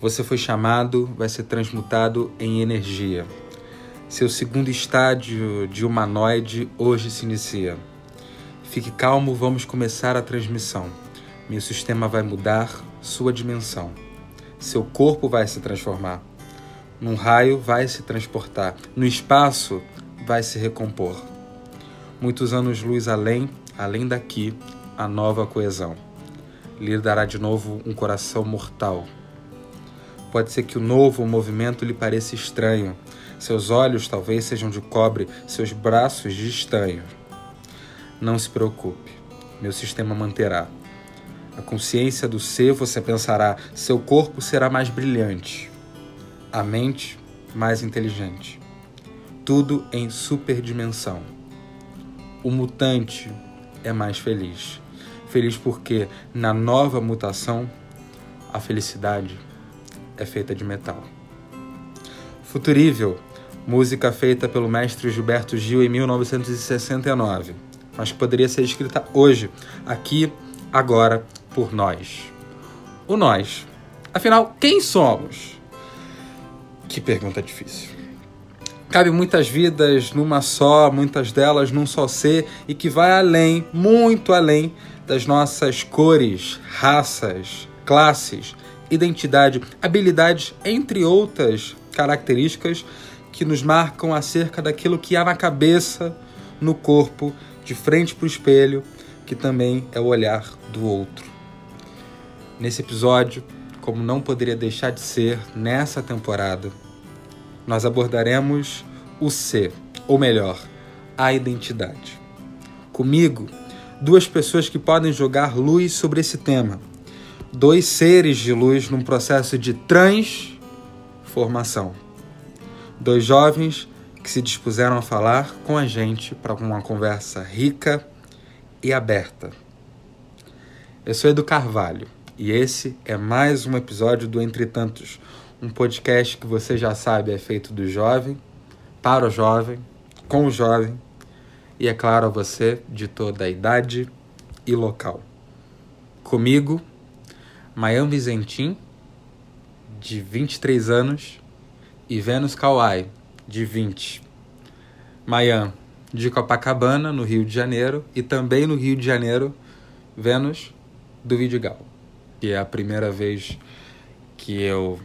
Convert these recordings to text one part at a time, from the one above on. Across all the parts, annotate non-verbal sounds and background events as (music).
Você foi chamado, vai ser transmutado em energia. Seu segundo estágio de humanoide hoje se inicia. Fique calmo, vamos começar a transmissão. Meu sistema vai mudar sua dimensão. Seu corpo vai se transformar. Num raio vai se transportar. No espaço vai se recompor. Muitos anos-luz além, além daqui, a nova coesão. Lhe dará de novo um coração mortal Pode ser que o novo movimento lhe pareça estranho. Seus olhos talvez sejam de cobre, seus braços de estanho. Não se preocupe, meu sistema manterá. A consciência do ser você pensará, seu corpo será mais brilhante, a mente mais inteligente. Tudo em superdimensão. O mutante é mais feliz. Feliz porque, na nova mutação, a felicidade é feita de metal. Futurível, música feita pelo mestre Gilberto Gil em 1969, mas que poderia ser escrita hoje, aqui, agora, por nós. O nós. Afinal, quem somos? Que pergunta difícil. Cabe muitas vidas numa só, muitas delas num só ser e que vai além, muito além das nossas cores, raças, classes, identidade, habilidades, entre outras características que nos marcam acerca daquilo que há na cabeça, no corpo, de frente para o espelho, que também é o olhar do outro. Nesse episódio, como não poderia deixar de ser nessa temporada, nós abordaremos o ser, ou melhor, a identidade. Comigo, duas pessoas que podem jogar luz sobre esse tema dois seres de luz num processo de transformação. Dois jovens que se dispuseram a falar com a gente para uma conversa rica e aberta. Eu sou Edu Carvalho e esse é mais um episódio do Entre Tantos, um podcast que você já sabe é feito do jovem, para o jovem, com o jovem e, é claro, a você de toda a idade e local. Comigo, Mayan Vizentim, de 23 anos, e Vênus Kawai, de 20. Mayan, de Copacabana, no Rio de Janeiro, e também no Rio de Janeiro, Vênus do Vidigal, que é a primeira vez que eu,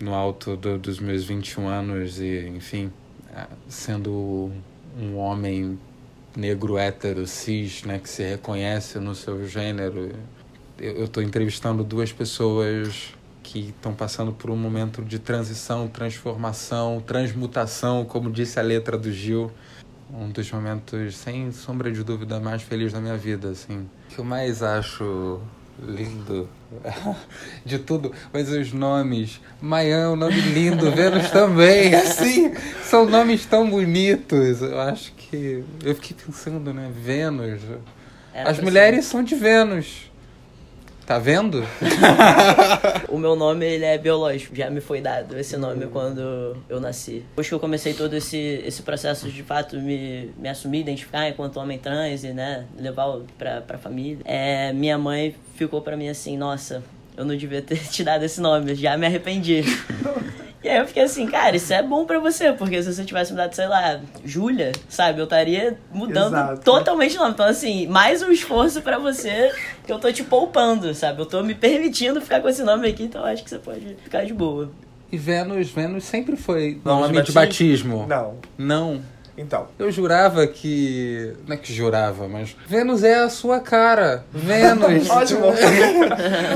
no alto do, dos meus 21 anos, e enfim, é, sendo um homem negro hétero, cis, né, que se reconhece no seu gênero eu estou entrevistando duas pessoas que estão passando por um momento de transição, transformação, transmutação, como disse a letra do Gil. Um dos momentos, sem sombra de dúvida, mais felizes da minha vida, assim. O que eu mais acho lindo (laughs) de tudo, mas os nomes. Mayan é um nome lindo, Vênus também, (laughs) assim, são nomes tão bonitos. Eu acho que. Eu fiquei pensando, né? Vênus. As mulheres são de Vênus. Tá vendo? (laughs) o meu nome ele é biológico, já me foi dado esse nome quando eu nasci. Depois que eu comecei todo esse, esse processo de fato me, me assumir, identificar enquanto homem trans e né, levar pra, pra família, é, minha mãe ficou pra mim assim: nossa, eu não devia ter (laughs) te dado esse nome, já me arrependi. (laughs) E aí eu fiquei assim, cara, isso é bom pra você, porque se você tivesse mudado, sei lá, Júlia, sabe, eu estaria mudando Exato. totalmente o nome. Então, assim, mais um esforço para você que eu tô te poupando, sabe? Eu tô me permitindo ficar com esse nome aqui, então acho que você pode ficar de boa. E Vênus, Vênus sempre foi nome de batismo? Não. Não. Então. Eu jurava que. Não é que jurava, mas. Vênus é a sua cara. Vênus. (laughs) Ótimo.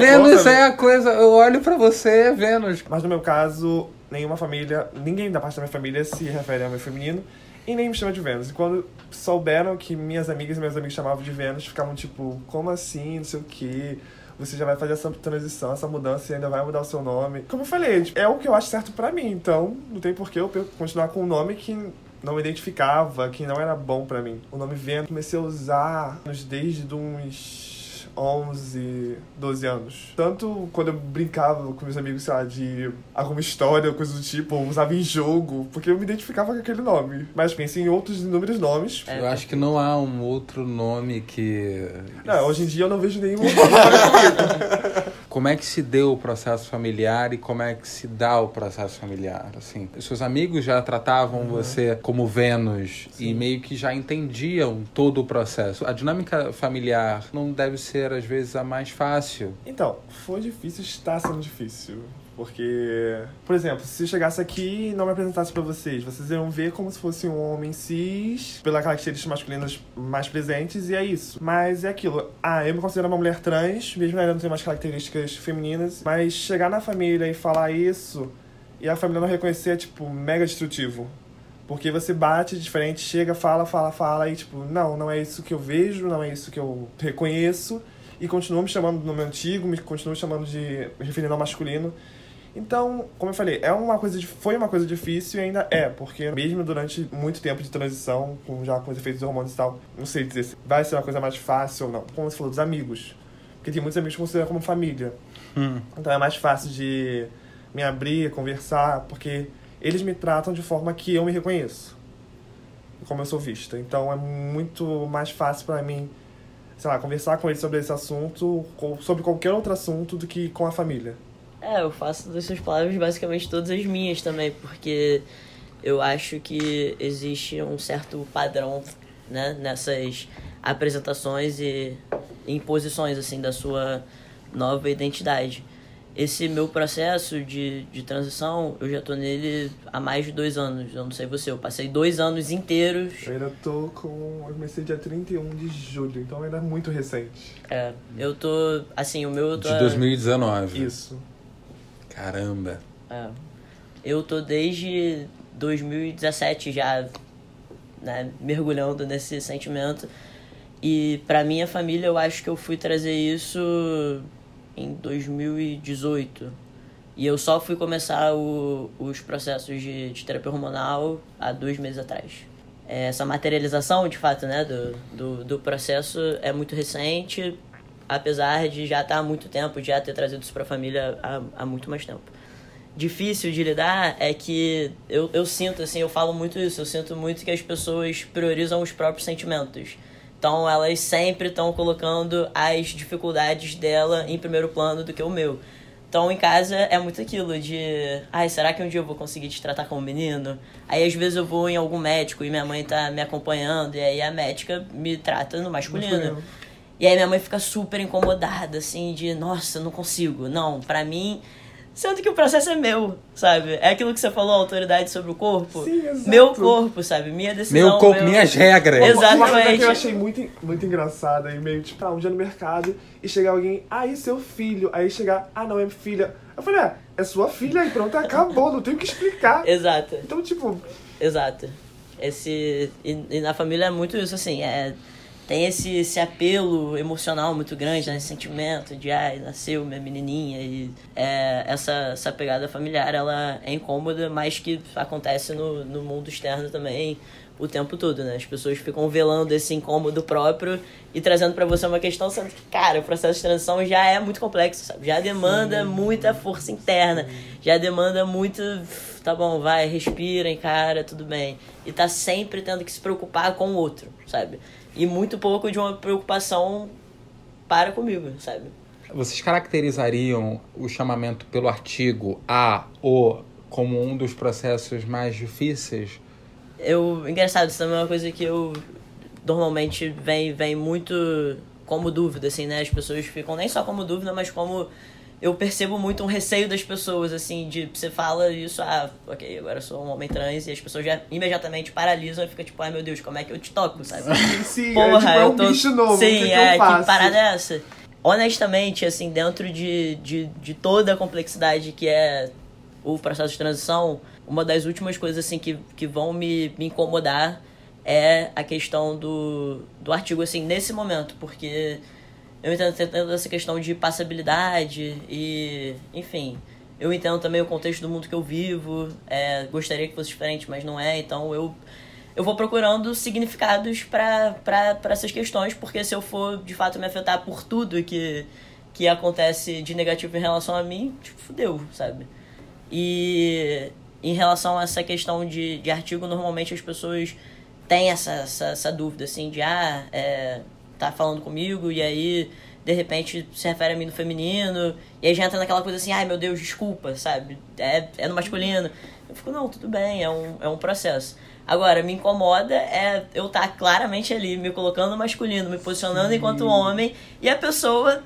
Vênus é a coisa. Eu olho para você, é Vênus. Mas no meu caso, nenhuma família, ninguém da parte da minha família se refere ao meu feminino e nem me chama de Vênus. E quando souberam que minhas amigas e meus amigos chamavam de Vênus, ficavam tipo, como assim, não sei o quê. Você já vai fazer essa transição, essa mudança e ainda vai mudar o seu nome. Como eu falei, tipo, é o que eu acho certo para mim, então não tem por que eu continuar com um nome que não me identificava, que não era bom para mim. O nome Vênus comecei a usar desde uns 11, 12 anos. Tanto quando eu brincava com meus amigos, sei lá, de alguma história, coisa do tipo, ou usava em jogo, porque eu me identificava com aquele nome. Mas pensei em outros inúmeros nomes. É, eu acho que não há um outro nome que. Não, hoje em dia eu não vejo nenhum outro (laughs) nome como é que se deu o processo familiar e como é que se dá o processo familiar? Assim, seus amigos já tratavam uhum. você como Vênus Sim. e meio que já entendiam todo o processo. A dinâmica familiar não deve ser às vezes a mais fácil. Então, foi difícil, está sendo difícil. Porque, por exemplo, se eu chegasse aqui e não me apresentasse para vocês, vocês iam ver como se fosse um homem cis, pelas características masculinas mais presentes, e é isso. Mas é aquilo. Ah, eu me considero uma mulher trans, mesmo ela não ter mais características femininas, mas chegar na família e falar isso e a família não reconhecer é, tipo, mega destrutivo. Porque você bate diferente, chega, fala, fala, fala, e tipo, não, não é isso que eu vejo, não é isso que eu reconheço, e continua me chamando do nome antigo, me continua chamando de referindo ao masculino. Então, como eu falei, é uma coisa foi uma coisa difícil e ainda é, porque mesmo durante muito tempo de transição, com, já com os efeitos hormônios e tal, não sei dizer se vai ser uma coisa mais fácil ou não. Como você falou, dos amigos. Porque tem muitos amigos que consideram como família. Hum. Então é mais fácil de me abrir, conversar, porque eles me tratam de forma que eu me reconheço. Como eu sou vista. Então é muito mais fácil para mim, sei lá, conversar com eles sobre esse assunto, sobre qualquer outro assunto, do que com a família. É, eu faço das suas palavras basicamente todas as minhas também, porque eu acho que existe um certo padrão né, nessas apresentações e imposições assim da sua nova identidade. Esse meu processo de, de transição, eu já tô nele há mais de dois anos. Eu não sei você, eu passei dois anos inteiros. Eu ainda tô com. Eu comecei dia 31 de julho, então ainda é muito recente. É, eu tô. Assim, o meu. Eu tô, de 2019. Isso. Caramba. É. Eu tô desde 2017 já né, mergulhando nesse sentimento. E pra minha família eu acho que eu fui trazer isso em 2018. E eu só fui começar o, os processos de, de terapia hormonal há dois meses atrás. É, essa materialização, de fato, né, do, do, do processo é muito recente apesar de já estar há muito tempo, já ter trazido isso para a família há, há muito mais tempo. Difícil de lidar é que eu, eu sinto, assim, eu falo muito isso, eu sinto muito que as pessoas priorizam os próprios sentimentos. Então elas sempre estão colocando as dificuldades dela em primeiro plano do que o meu. Então em casa é muito aquilo de, ai, será que um dia eu vou conseguir te tratar como menino? Aí às vezes eu vou em algum médico e minha mãe tá me acompanhando e aí a médica me trata no masculino. masculino. E aí minha mãe fica super incomodada, assim, de nossa, eu não consigo. Não, pra mim. Sendo que o processo é meu, sabe? É aquilo que você falou, autoridade sobre o corpo. Sim, exato. Meu corpo, sabe? Minha decisão. Meu corpo, meu... minhas regras. Exatamente. Uma coisa que eu achei muito, muito engraçada e meio tipo, tá, um dia no mercado e chegar alguém, aí seu filho. Aí chegar, ah, não, é filha. Eu falei, ah, é sua filha e pronto, acabou, não tenho que explicar. Exato. Então, tipo. Exato. Esse. E, e na família é muito isso, assim, é tem esse, esse apelo emocional muito grande, né? Esse sentimento de, ai, nasceu minha menininha. E é, essa, essa pegada familiar, ela é incômoda, mas que acontece no, no mundo externo também o tempo todo, né? As pessoas ficam velando esse incômodo próprio e trazendo para você uma questão, sendo que, cara, o processo de transição já é muito complexo, sabe? Já demanda Sim. muita força interna, já demanda muito, tá bom, vai, respira, encara, tudo bem. E tá sempre tendo que se preocupar com o outro, sabe? E muito pouco de uma preocupação para comigo, sabe? Vocês caracterizariam o chamamento pelo artigo A ou como um dos processos mais difíceis? Eu, engraçado, isso também é uma coisa que eu normalmente vem, vem muito como dúvida, assim, né? As pessoas ficam nem só como dúvida, mas como eu percebo muito um receio das pessoas, assim, de você fala isso, ah, ok, agora eu sou um homem trans, e as pessoas já imediatamente paralisam e fica tipo, ai meu Deus, como é que eu te toco, sabe? Sim, (laughs) Porra, é, tipo, é um tô... bicho novo, Sim, que é, que, que parada é essa? Honestamente, assim, dentro de, de, de toda a complexidade que é o processo de transição, uma das últimas coisas, assim, que, que vão me, me incomodar é a questão do, do artigo, assim, nesse momento, porque eu entendo, essa questão de passabilidade e, enfim, eu entendo também o contexto do mundo que eu vivo. É, gostaria que fosse diferente, mas não é. Então eu, eu vou procurando significados para essas questões, porque se eu for de fato me afetar por tudo que, que acontece de negativo em relação a mim, tipo, fudeu, sabe? E em relação a essa questão de, de artigo, normalmente as pessoas têm essa, essa, essa dúvida, assim, de ah, é, tá falando comigo e aí de repente se refere a mim no feminino, e aí já entra naquela coisa assim, ai meu Deus, desculpa, sabe? É, é no masculino. Eu fico, não, tudo bem, é um, é um processo. Agora, me incomoda é eu estar tá claramente ali, me colocando no masculino, me posicionando Sim. enquanto homem, e a pessoa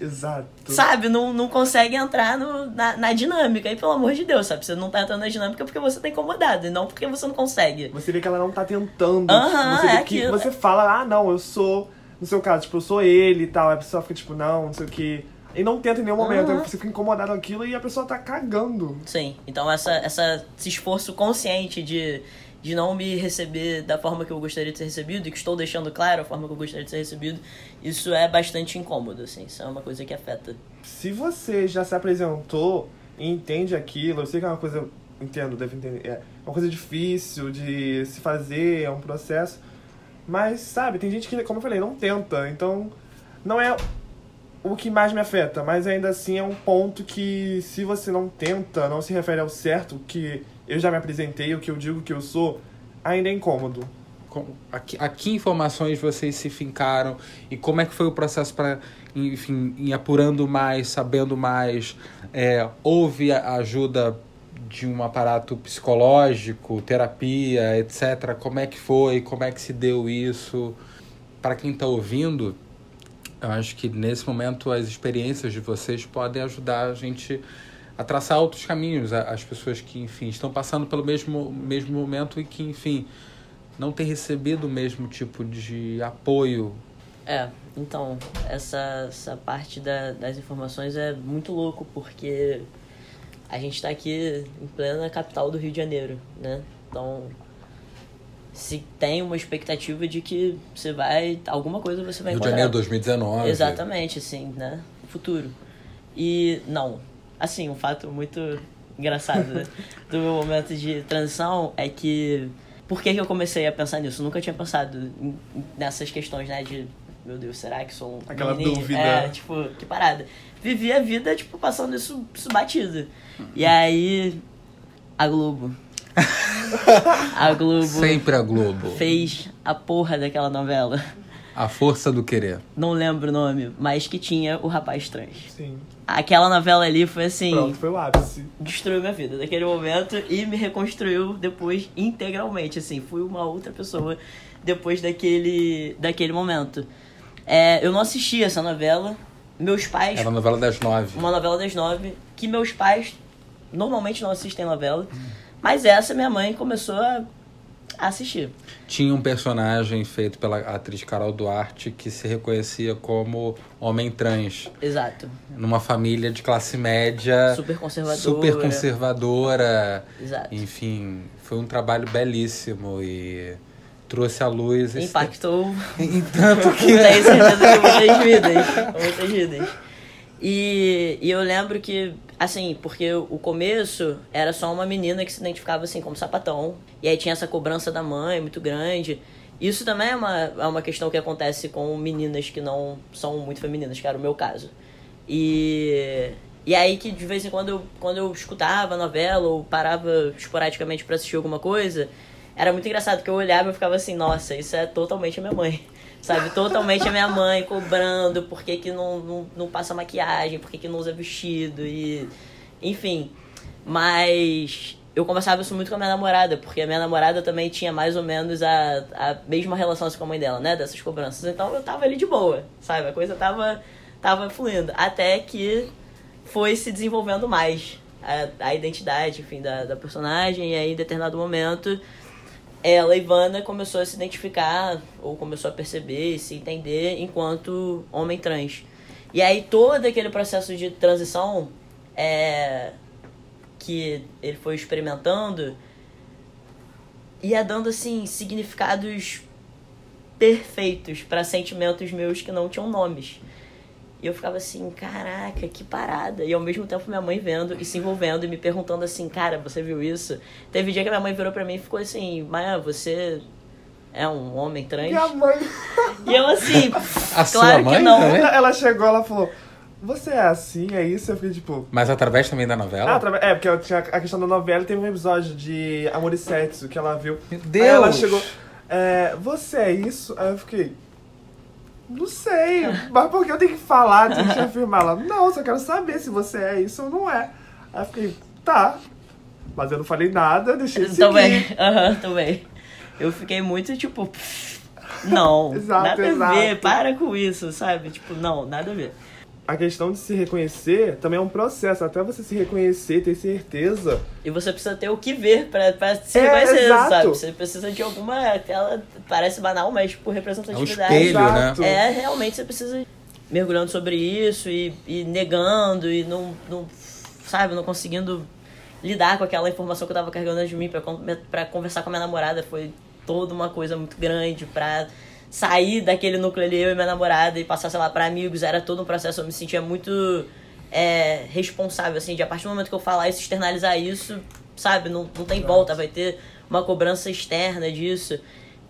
Exato. Sabe, não, não consegue entrar no, na, na dinâmica. E pelo amor de Deus, sabe? Você não tá entrando na dinâmica porque você tá incomodado, e não porque você não consegue. Você vê que ela não tá tentando. Aham, você é que aquilo. você fala, ah, não, eu sou. No seu caso, tipo, eu sou ele e tal. Aí a pessoa fica tipo, não, não sei o que. E não tenta em nenhum momento, uhum. você fica incomodado com aquilo e a pessoa tá cagando. Sim, então essa, essa, esse esforço consciente de de não me receber da forma que eu gostaria de ser recebido e que estou deixando claro a forma que eu gostaria de ser recebido, isso é bastante incômodo, assim, isso é uma coisa que afeta. Se você já se apresentou e entende aquilo, eu sei que é uma coisa, entendo, deve entender, é uma coisa difícil de se fazer, é um processo, mas, sabe, tem gente que, como eu falei, não tenta, então não é o que mais me afeta, mas ainda assim é um ponto que se você não tenta, não se refere ao certo que eu já me apresentei, o que eu digo que eu sou, ainda é incômodo. A que, a que informações vocês se fincaram e como é que foi o processo para, enfim, ir apurando mais, sabendo mais? É, houve a ajuda de um aparato psicológico, terapia, etc. Como é que foi? Como é que se deu isso? Para quem está ouvindo, eu acho que nesse momento as experiências de vocês podem ajudar a gente a traçar outros caminhos, as pessoas que, enfim, estão passando pelo mesmo, mesmo momento e que, enfim, não têm recebido o mesmo tipo de apoio. É, então, essa, essa parte da, das informações é muito louco, porque a gente está aqui em plena capital do Rio de Janeiro, né? Então, se tem uma expectativa de que você vai. alguma coisa você vai Rio encontrar. Rio de Janeiro 2019. Exatamente, assim, né? Futuro. E não, Assim, um fato muito engraçado né? (laughs) do meu momento de transição é que. Por que, que eu comecei a pensar nisso? Eu nunca tinha pensado nessas questões, né? De, meu Deus, será que sou um. Aquela menino? dúvida. É, tipo, que parada. Vivi a vida, tipo, passando isso, isso batido. E aí. A Globo. (laughs) a Globo. Sempre a Globo. Fez a porra daquela novela. A Força do Querer. Não lembro o nome, mas que tinha o rapaz trans. Sim. Aquela novela ali foi assim. Pronto, foi o ápice. Destruiu minha vida naquele momento e me reconstruiu depois integralmente. Assim, fui uma outra pessoa depois daquele, daquele momento. É, eu não assisti essa novela. Meus pais. Era a novela das nove. Uma novela das nove. Que meus pais normalmente não assistem novela. Hum. Mas essa minha mãe começou a assistir. Tinha um personagem feito pela atriz Carol Duarte que se reconhecia como homem trans. Exato. Numa família de classe média. Super conservadora. Super conservadora. Exato. Enfim, foi um trabalho belíssimo e trouxe à luz. Impactou. Esse... (laughs) Tanto que. Tenho certeza que muitas vidas. Muitas vidas. E, e eu lembro que, assim, porque o começo era só uma menina que se identificava assim como sapatão. E aí tinha essa cobrança da mãe muito grande. Isso também é uma, é uma questão que acontece com meninas que não são muito femininas, que era o meu caso. E, e aí que de vez em quando eu, quando eu escutava a novela ou parava esporadicamente para assistir alguma coisa, era muito engraçado, porque eu olhava e ficava assim, nossa, isso é totalmente a minha mãe sabe? Totalmente a minha mãe cobrando por que, que não, não, não passa maquiagem, por que, que não usa vestido e. Enfim. Mas eu conversava isso muito com a minha namorada, porque a minha namorada também tinha mais ou menos a, a mesma relação assim, com a mãe dela, né? Dessas cobranças. Então eu tava ali de boa, sabe? A coisa tava, tava fluindo. Até que foi se desenvolvendo mais a, a identidade, enfim, da, da personagem. E aí, em determinado momento, ela, Ivana, começou a se identificar, ou começou a perceber se entender enquanto homem trans. E aí todo aquele processo de transição é, que ele foi experimentando ia dando assim significados perfeitos para sentimentos meus que não tinham nomes. E eu ficava assim, caraca, que parada. E ao mesmo tempo minha mãe vendo e se envolvendo e me perguntando assim, cara, você viu isso? Teve dia que minha mãe virou pra mim e ficou assim, Maia, você é um homem trans? Minha mãe. E eu assim, (laughs) A claro que não. Também? Ela chegou, ela falou. Você é assim, é isso? Eu fiquei tipo. Mas através também da novela? Ah, através... É, porque eu tinha a questão da novela teve um episódio de Amor e Sexo que ela viu. Meu Deus! Aí ela chegou. É, você é isso? Aí eu fiquei. Não sei, mas por que eu tenho que falar, tenho que afirmar? Ela, não, só quero saber se você é isso ou não é. Aí eu fiquei, tá. Mas eu não falei nada, deixei de Também, seguir. aham, também. Eu fiquei muito tipo. Não, (laughs) Exato, nada a ver, exato. para com isso, sabe? Tipo, não, nada a ver. A questão de se reconhecer também é um processo. Até você se reconhecer, ter certeza. E você precisa ter o que ver pra, pra se É, reconhecer, exato. sabe? Você precisa de alguma. Aquela. Parece banal, mas tipo, representatividade. É um espelho, né? Exato. É, realmente você precisa ir mergulhando sobre isso e, e negando e não, não, sabe, não conseguindo lidar com aquela informação que eu tava carregando de mim pra, pra conversar com a minha namorada. Foi toda uma coisa muito grande pra sair daquele núcleo ali, eu e minha namorada, e passar, sei lá, pra amigos. Era todo um processo, eu me sentia muito é, responsável, assim, de a partir do momento que eu falar isso, externalizar isso, sabe, não, não tem volta, vai ter uma cobrança externa disso.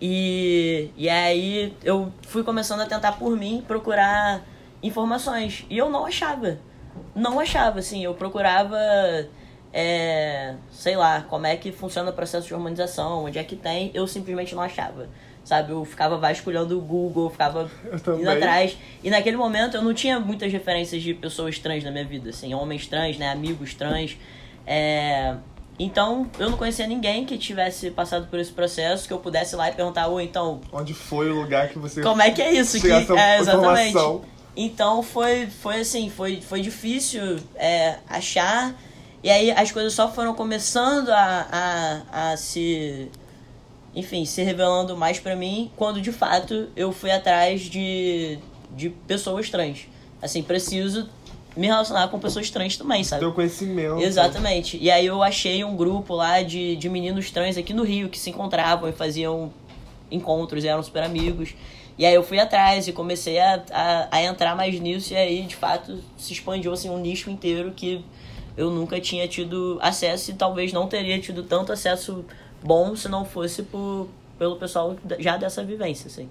E, e aí eu fui começando a tentar por mim procurar informações. E eu não achava. Não achava, assim. Eu procurava, é, sei lá, como é que funciona o processo de harmonização, onde é que tem. Eu simplesmente não achava. Sabe, eu ficava vasculhando o Google, ficava (laughs) indo atrás. E naquele momento eu não tinha muitas referências de pessoas trans na minha vida, assim, homens trans, né, amigos trans. É... Então eu não conhecia ninguém que tivesse passado por esse processo, que eu pudesse ir lá e perguntar, ô, então, Onde foi o lugar que você. como é que é isso? Que... É, exatamente. informação? Então foi, foi assim, foi, foi difícil é, achar. E aí as coisas só foram começando a, a, a se. Enfim, se revelando mais pra mim quando de fato eu fui atrás de, de pessoas trans. Assim, preciso me relacionar com pessoas trans também, sabe? Teu conhecimento. Exatamente. E aí eu achei um grupo lá de, de meninos trans aqui no Rio que se encontravam e faziam encontros e eram super amigos. E aí eu fui atrás e comecei a, a, a entrar mais nisso e aí, de fato, se expandiu assim, um nicho inteiro que eu nunca tinha tido acesso e talvez não teria tido tanto acesso bom se não fosse por, pelo pessoal já dessa vivência, assim.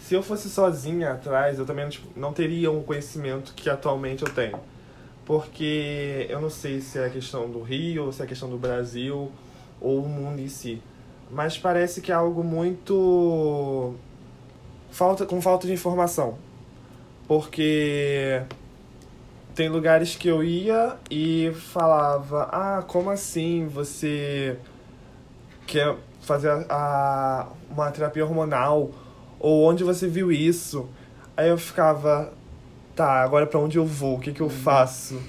Se eu fosse sozinha atrás, eu também tipo, não teria um conhecimento que atualmente eu tenho. Porque eu não sei se é a questão do Rio, se é a questão do Brasil, ou o mundo em si. Mas parece que é algo muito. Falta, com falta de informação. Porque tem lugares que eu ia e falava: Ah, como assim você quer fazer a, a- uma terapia hormonal? Ou onde você viu isso? Aí eu ficava: Tá, agora pra onde eu vou? O que, que eu faço?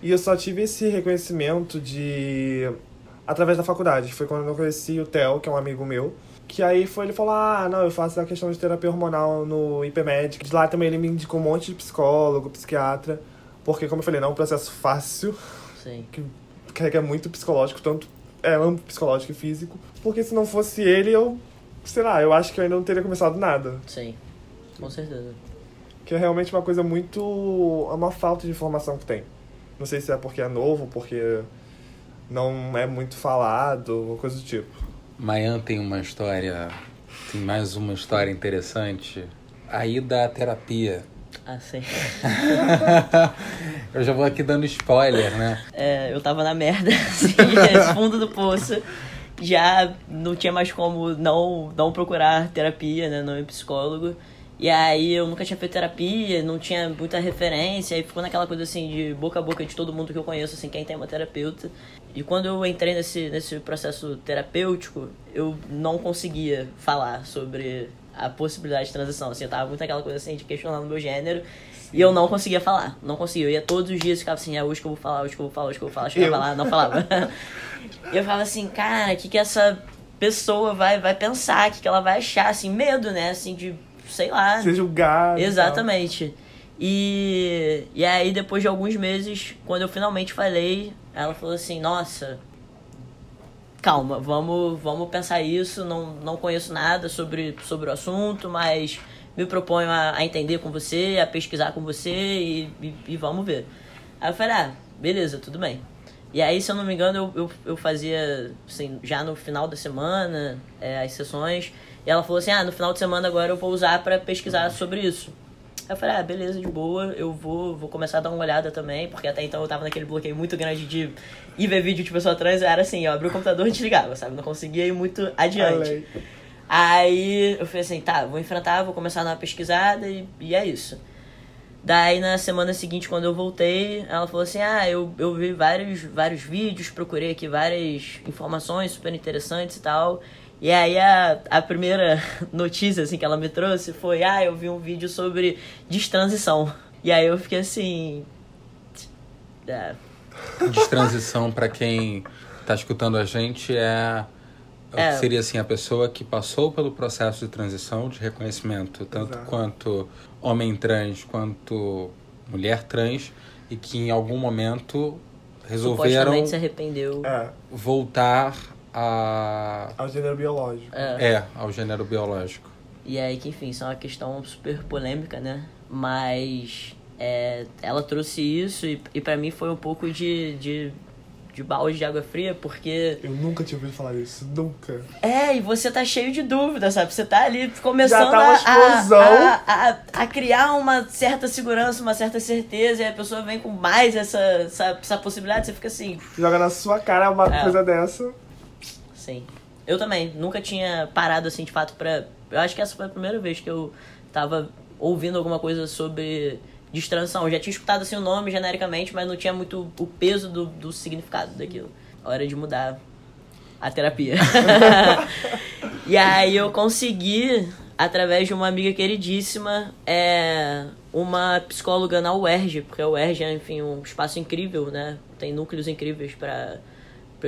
E eu só tive esse reconhecimento de. através da faculdade. Foi quando eu conheci o Theo, que é um amigo meu. Que aí foi ele falou: Ah, não, eu faço a questão de terapia hormonal no IPMED. De lá também ele me indicou um monte de psicólogo, psiquiatra. Porque, como eu falei, não é um processo fácil, Sim. que carrega muito psicológico, tanto é âmbito psicológico e físico. Porque se não fosse ele, eu. sei lá, eu acho que eu ainda não teria começado nada. Sim. Com certeza. Que é realmente uma coisa muito. é uma falta de informação que tem. Não sei se é porque é novo, porque não é muito falado, ou coisa do tipo. Mayan tem uma história, tem mais uma história interessante. A ida à terapia. Ah, sim. (laughs) Eu já vou aqui dando spoiler, né? É, eu tava na merda, (laughs) assim, fundo do poço. Já não tinha mais como não, não procurar terapia, né? Não ir psicólogo. E aí eu nunca tinha feito terapia, não tinha muita referência, aí ficou naquela coisa assim de boca a boca de todo mundo que eu conheço, assim, quem tem uma terapeuta. E quando eu entrei nesse, nesse processo terapêutico, eu não conseguia falar sobre a possibilidade de transição. Assim, eu tava muito naquela coisa assim de questionando o meu gênero. E eu não conseguia falar, não conseguia. Eu ia todos os dias ficava assim, é hoje que eu vou falar, hoje que eu vou falar, hoje que eu vou falar, chegava Eu. lá, não falava. E (laughs) eu ficava assim, cara, o que, que essa pessoa vai, vai pensar, o que, que ela vai achar, assim, medo, né? Assim, de, sei lá. Ser julgado. Exatamente. E, e aí, depois de alguns meses, quando eu finalmente falei, ela falou assim: Nossa, calma, vamos, vamos pensar isso. Não, não conheço nada sobre, sobre o assunto, mas me proponho a, a entender com você, a pesquisar com você e, e, e vamos ver. Aí eu falei: Ah, beleza, tudo bem. E aí, se eu não me engano, eu, eu, eu fazia, assim, já no final da semana, é, as sessões. E ela falou assim, ah, no final de semana agora eu vou usar pra pesquisar sobre isso. Aí eu falei, ah, beleza, de boa, eu vou, vou começar a dar uma olhada também, porque até então eu tava naquele bloqueio muito grande de ir ver vídeo de pessoa trans, era assim, eu abri o computador e desligava, sabe? Não conseguia ir muito adiante. Além. Aí eu falei assim, tá, vou enfrentar, vou começar a dar uma pesquisada e, e é isso. Daí na semana seguinte, quando eu voltei, ela falou assim: Ah, eu, eu vi vários, vários vídeos, procurei aqui várias informações super interessantes e tal. E aí a, a primeira (laughs) notícia assim, que ela me trouxe foi: Ah, eu vi um vídeo sobre destransição. E aí eu fiquei assim. É, Destransição, para quem tá escutando a gente, é. É. Seria assim, a pessoa que passou pelo processo de transição, de reconhecimento, tanto Exato. quanto homem trans, quanto mulher trans, e que em algum momento resolveram se arrependeu. É, voltar a. ao gênero biológico. É. É, ao gênero biológico. E aí que, enfim, isso é uma questão super polêmica, né? Mas é, ela trouxe isso e, e para mim foi um pouco de, de, de balde de água fria, porque. Eu nunca tinha ouvido falar isso, nunca. É, e você tá cheio de dúvidas, sabe? Você tá ali começando tá uma a- explosão. a, a, a criar uma certa segurança, uma certa certeza, e a pessoa vem com mais essa, essa, essa possibilidade, você fica assim, Joga na sua cara uma É. coisa dessa. Sim. Eu também. Nunca tinha parado assim de fato pra. Eu acho que essa foi a primeira vez que eu tava ouvindo alguma coisa sobre distransição. Eu já tinha escutado assim o nome genericamente, mas não tinha muito o peso do, do significado daquilo. Hora de mudar a terapia. (laughs) e aí eu consegui, através de uma amiga queridíssima, é, uma psicóloga na UERJ, porque a UERJ é, enfim, um espaço incrível, né? Tem núcleos incríveis para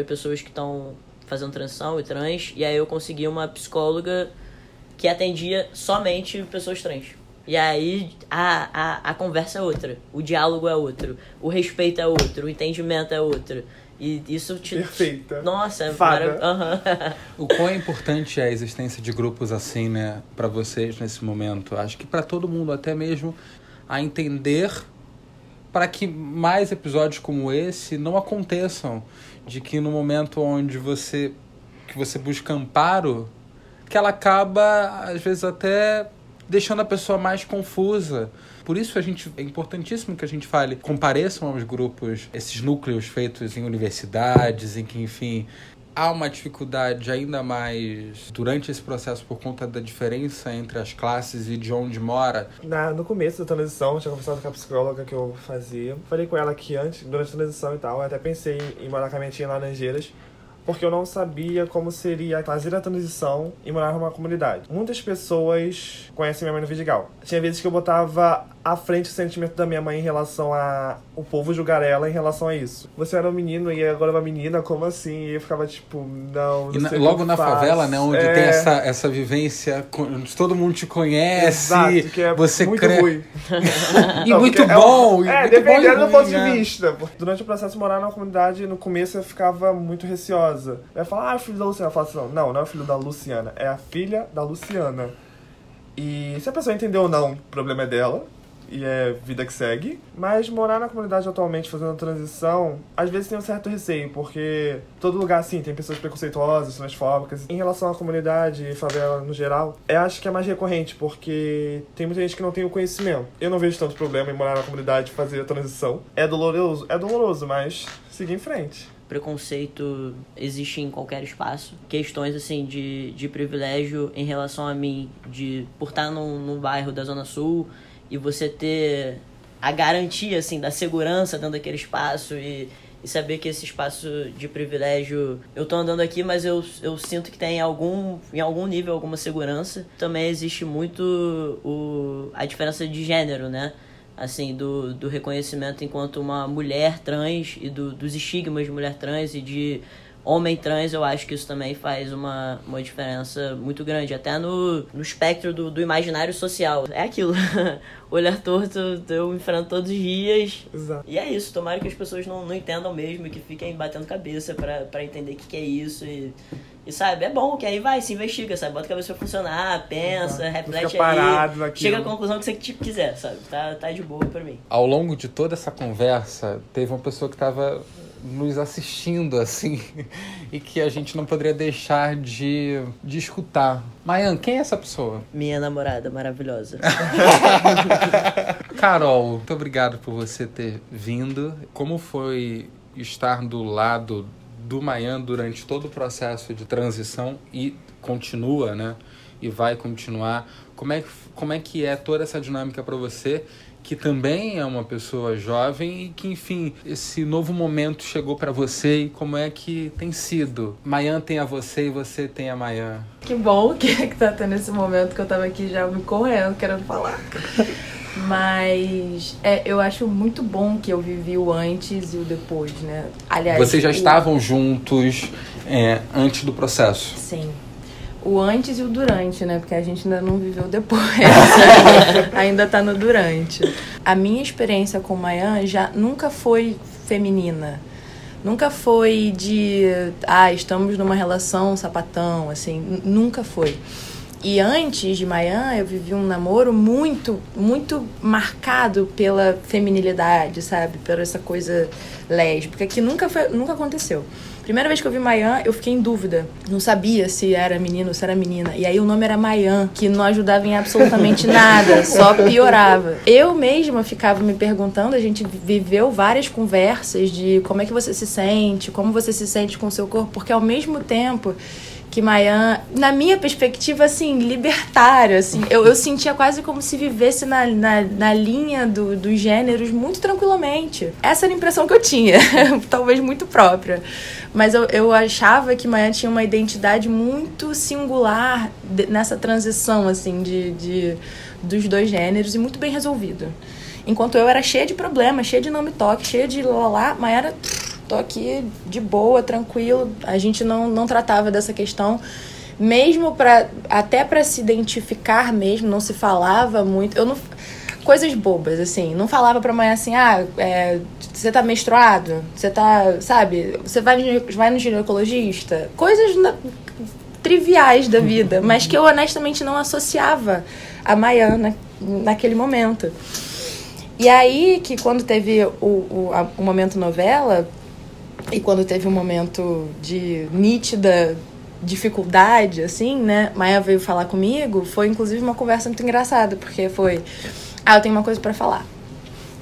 pessoas que estão fazendo transição e trans. E aí eu consegui uma psicóloga que atendia somente pessoas trans. E aí a, a, a conversa é outra, o diálogo é outro, o respeito é outro, o entendimento é outro. E isso te. Perfeita. Nossa, é Fada. marav- Aham. O quão importante é a existência de grupos assim, né, para vocês nesse momento? Acho que para todo mundo, até mesmo a entender para que mais episódios como esse não aconteçam, de que no momento onde você que você busca amparo, que ela acaba às vezes até deixando a pessoa mais confusa. Por isso a gente é importantíssimo que a gente fale, compareçam aos grupos, esses núcleos feitos em universidades, em que enfim há uma dificuldade ainda mais durante esse processo por conta da diferença entre as classes e de onde mora. Na, no começo da transição, tinha conversado com a psicóloga que eu fazia. Falei com ela que antes, durante a transição e tal, eu até pensei em morar com a minha tia em Laranjeiras, porque eu não sabia como seria fazer a transição e morar numa comunidade. Muitas pessoas conhecem minha mãe no Vidigal. Tinha vezes que eu botava à frente o sentimento da minha mãe em relação a o povo julgar ela em relação a isso. Você era um menino e agora é uma menina, como assim? E eu ficava tipo, não, não E na- logo na faço. favela, né, onde É. tem essa, essa vivência, onde todo mundo te conhece, Exato, que é você muito cre- ruim. (laughs) E Não, muito porque bom! É, é muito bom dependendo do ponto de né? vista. Durante o processo morar na comunidade, no começo eu ficava muito receosa. Eu ia falar, ah, é filho da Luciana. Eu falava assim, não, não, não é o filho da Luciana, é a filha da Luciana. E se a pessoa entendeu ou não, o problema é dela. E é vida que segue. Mas morar na comunidade atualmente, fazendo a transição, às vezes tem um certo receio, porque todo lugar, assim, tem pessoas preconceituosas, transfóbicas. Em relação à comunidade e favela no geral, eu acho que é mais recorrente, porque tem muita gente que não tem o conhecimento. Eu não vejo tanto problema em morar na comunidade e fazer a transição. É doloroso? É doloroso, mas seguir em frente. preconceito existe em qualquer espaço. Questões assim de, de privilégio em relação a mim, de por estar num, num bairro da Zona Sul e você ter a garantia assim da segurança dentro daquele espaço e, e saber que esse espaço de privilégio eu tô andando aqui, mas eu, eu sinto que tem algum em algum nível alguma segurança. Também existe muito o, a diferença de gênero, né? assim, do, do reconhecimento enquanto uma mulher trans e do, dos estigmas de mulher trans e de homem trans, eu acho que isso também faz uma, uma diferença muito grande, até no, no espectro do, do imaginário social. É aquilo, (laughs) olhar torto eu enfrento todos os dias. Exato. E é isso, tomara que as pessoas não, não entendam mesmo e que fiquem batendo cabeça pra, pra entender o que, que é isso e... E sabe, é bom que aí vai, se investiga, sabe? Bota a cabeça pra funcionar, pensa, Exato. Não reflete fica parado aí. naquilo. Chega à conclusão que você tipo, quiser, sabe? Tá, tá de boa pra mim. Ao longo de toda essa conversa, teve uma pessoa que estava nos assistindo, assim, (laughs) e que a gente não poderia deixar de, de escutar. Mayan, quem é essa pessoa? Minha namorada maravilhosa. (laughs) Carol, muito obrigado por você ter vindo. Como foi estar do lado do Mayan durante todo o processo de transição e continua, né? E vai continuar. Como é, como é que é toda essa dinâmica para você? Que também é uma pessoa jovem e que, enfim, esse novo momento chegou para você e como é que tem sido? Mayan tem a você e você tem a Mayan. Que bom (laughs) que, que tá tendo esse momento que eu tava aqui já me correndo, querendo falar. Mas é, eu acho muito bom que eu vivi o antes e o depois, né? Aliás, vocês já o... estavam juntos é, antes do processo? Sim o antes e o durante, né? Porque a gente ainda não viveu depois. (laughs) ainda tá no durante. A minha experiência com Mayan já nunca foi feminina. Nunca foi de, ah, estamos numa relação sapatão, assim, nunca foi. E antes de Mayan, eu vivi um namoro muito, muito marcado pela feminilidade, sabe? Pela essa coisa lésbica, que nunca, foi, nunca aconteceu. Primeira vez que eu vi Mayan, eu fiquei em dúvida. Não sabia se era menino ou se era menina. E aí o nome era Mayan, que não ajudava em absolutamente (laughs) nada, só piorava. Eu mesma ficava me perguntando, a gente viveu várias conversas de como é que você se sente, como você se sente com o seu corpo, porque ao mesmo tempo que Mayan, na minha perspectiva, assim, libertário, assim, eu, eu sentia quase como se vivesse na, na, na linha do, dos gêneros muito tranquilamente. Essa era a impressão que eu tinha, (laughs) talvez muito própria. Mas eu, eu achava que Mayan tinha uma identidade muito singular nessa transição, assim, de, de, dos dois gêneros e muito bem resolvido. Enquanto eu era cheia de problemas, cheia de não me toque, cheia de lá, Maia era tô aqui de boa, tranquilo. A gente não, não tratava dessa questão. Mesmo para até para se identificar mesmo, não se falava muito. Eu não coisas bobas, assim. Não falava pra mãe assim, ah, é, você tá menstruado? Você tá, sabe? Você vai no, vai no ginecologista? Coisas na, triviais da vida, mas que eu honestamente não associava a Maiana naquele momento. E aí que quando teve o, o, a, o momento novela, e quando teve um momento de nítida dificuldade, assim, né? Maia veio falar comigo. Foi inclusive uma conversa muito engraçada, porque foi. Ah, eu tenho uma coisa para falar.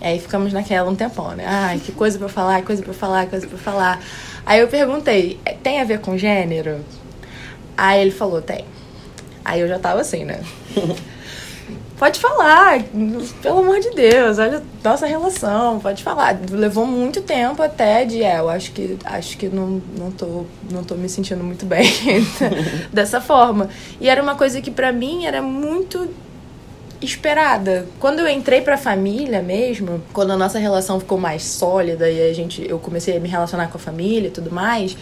E aí ficamos naquela um tempão, né? Ai, que coisa para falar, coisa para falar, coisa para falar. Aí eu perguntei: é, tem a ver com gênero? Aí ele falou: tem. Aí eu já tava assim, né? (laughs) Pode falar, pelo amor de Deus, olha nossa relação, pode falar. Levou muito tempo até de, é, eu acho que acho que não, não, tô, não tô me sentindo muito bem (laughs) dessa forma. E era uma coisa que para mim era muito esperada. Quando eu entrei pra família mesmo, quando a nossa relação ficou mais sólida e a gente eu comecei a me relacionar com a família e tudo mais,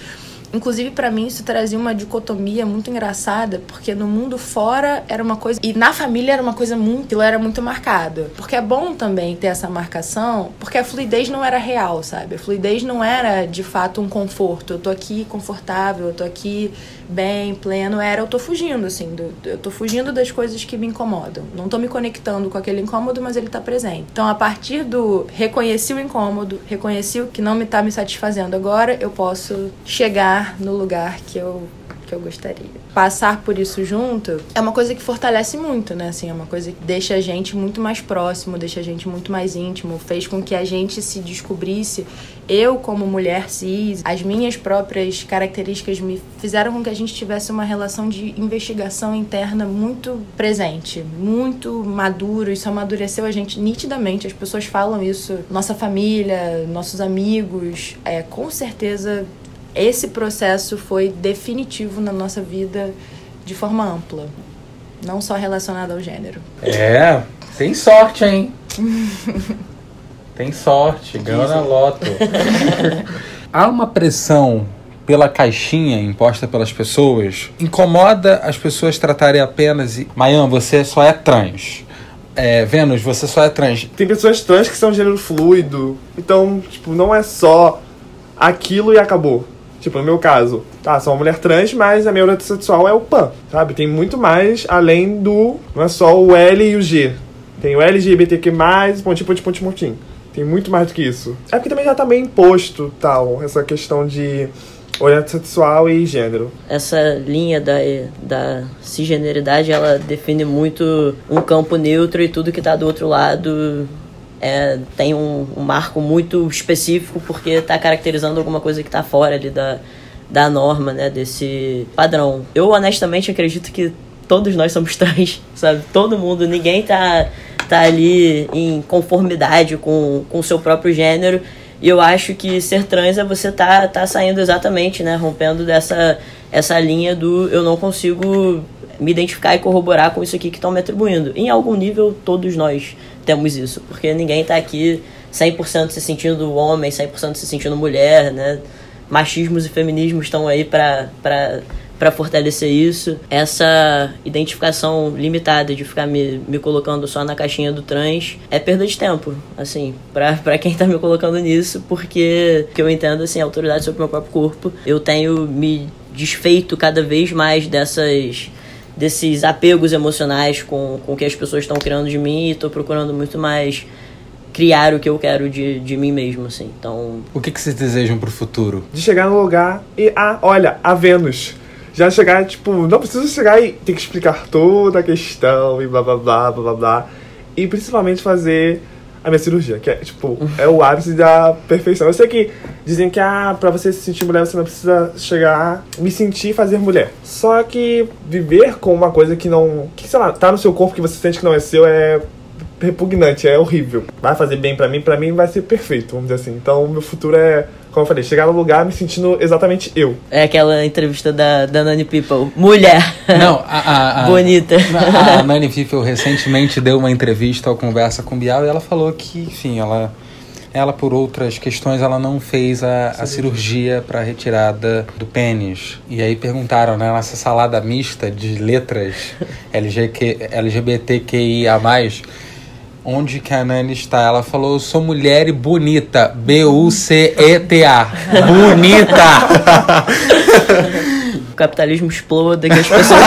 Inclusive, para mim, isso trazia uma dicotomia muito engraçada, porque no mundo fora era uma coisa. E na família era uma coisa muito. Aquilo era muito marcado. Porque é bom também ter essa marcação, porque a fluidez não era real, sabe? A fluidez não era de fato um conforto. Eu tô aqui confortável, eu tô aqui bem, pleno. Era eu tô fugindo, assim. Do, eu tô fugindo das coisas que me incomodam. Não tô me conectando com aquele incômodo, mas ele tá presente. Então, a partir do reconheci o incômodo, reconheci o que não me tá me satisfazendo agora, eu posso chegar no lugar que eu que eu gostaria. Passar por isso junto é uma coisa que fortalece muito, né? Assim, é uma coisa que deixa a gente muito mais próximo, deixa a gente muito mais íntimo, fez com que a gente se descobrisse. Eu, como mulher cis, as minhas próprias características me fizeram com que a gente tivesse uma relação de investigação interna muito presente, muito maduro. Isso amadureceu a gente nitidamente. As pessoas falam isso, nossa família, nossos amigos, é, com certeza esse processo foi definitivo na nossa vida de forma ampla, não só relacionada ao gênero. É, tem sorte, hein? (laughs) tem sorte, ganhou na loto. (laughs) Há uma pressão pela caixinha imposta pelas pessoas incomoda as pessoas tratarem apenas e Mayan, você só é trans. É, Vênus, você só é trans. Tem pessoas trans que são gênero fluido. Então, tipo, não é só aquilo e acabou. Tipo, no meu caso, tá, sou uma mulher trans, mas a minha orientação sexual é o PAN, sabe? Tem muito mais além do. Não é só o L e o G. Tem o LGBTQ, pontinho, pontinho, pontinho, pontinho. Tem muito mais do que isso. É porque também já tá meio imposto, tal, essa questão de orientação sexual e gênero. Essa linha da, da cisgeneridade, ela define muito um campo neutro e tudo que tá do outro lado é, tem um, um, marco muito específico porque está caracterizando alguma coisa que está fora ali da, da norma, né? Desse padrão. Eu honestamente acredito que todos nós somos (laughs) trans, sabe? Todo mundo, ninguém tá, tá ali em conformidade com o seu próprio gênero. E eu acho que ser trans é você tá, tá saindo exatamente, né? Rompendo dessa essa linha do eu não consigo me identificar e corroborar com isso aqui que estão me atribuindo. Em algum nível, todos nós temos isso, porque ninguém está aqui 100% se sentindo homem, 100% se sentindo mulher, né? Machismos e feminismos estão aí para para fortalecer isso. Essa identificação limitada de ficar me, me colocando só na caixinha do trans é perda de tempo, assim, para (laughs) quem tá me colocando nisso, porque que eu entendo, assim, autoridade sobre o meu próprio corpo. Eu tenho me desfeito cada vez mais dessas desses apegos emocionais com, com que as pessoas estão criando de mim e estou procurando muito mais criar o que eu quero de, de mim mesmo, assim. Então... O que, que vocês desejam pro futuro? De chegar no lugar e, ah, olha, a Vênus. Já chegar, tipo, não preciso chegar e ter que explicar toda a questão e blá blá blá blá blá blá. E principalmente fazer a minha cirurgia, que é, tipo, é o ápice da perfeição. Eu sei que dizem que, ah, pra você se sentir mulher, você não precisa chegar, me sentir e fazer mulher. Só que viver com uma coisa que não, que sei lá, tá no seu corpo que você sente que não é seu é repugnante, é horrível. Vai fazer bem para mim, para mim vai ser perfeito, vamos dizer assim. Então, meu futuro é como eu falei, chegar no lugar me sentindo exatamente eu. É aquela entrevista da, da Nani People. Mulher. Não, a, a, a (laughs) Bonita. A, a Nani People recentemente deu uma entrevista ao Conversa com Bial e ela falou que, enfim, ela ela por outras questões ela não fez a, a cirurgia para retirada do pênis e aí perguntaram né nessa salada mista de letras (laughs) LGQ, LGBTQIA onde que a Nani está. Ela falou: sou mulher e bonita. B-U-C-E-T-A. (laughs) bonita! o capitalismo exploda, que as pessoas,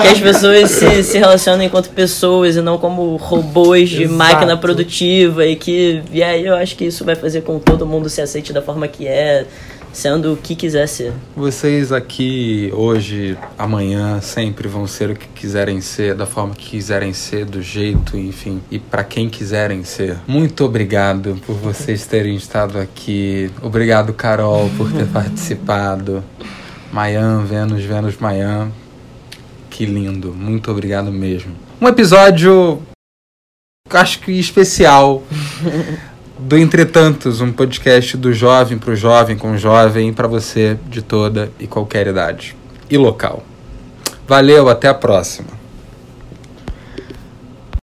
que as pessoas se, se relacionam enquanto pessoas e não como robôs de Exato. máquina produtiva. E que. E aí eu acho que isso vai fazer com que todo mundo se aceite da forma que é sendo o que quiser ser. Vocês aqui hoje, amanhã, sempre vão ser o que quiserem ser, da forma que quiserem ser, do jeito, enfim, e para quem quiserem ser. Muito obrigado por vocês terem estado aqui. Obrigado, Carol, por ter (laughs) participado. Mayan, Vênus, Vênus, Mayan. Que lindo. Muito obrigado mesmo. Um episódio acho que especial (laughs) do Entretantos, um podcast do jovem para o jovem, com o jovem, para você de toda e qualquer idade e local. Valeu, até a próxima.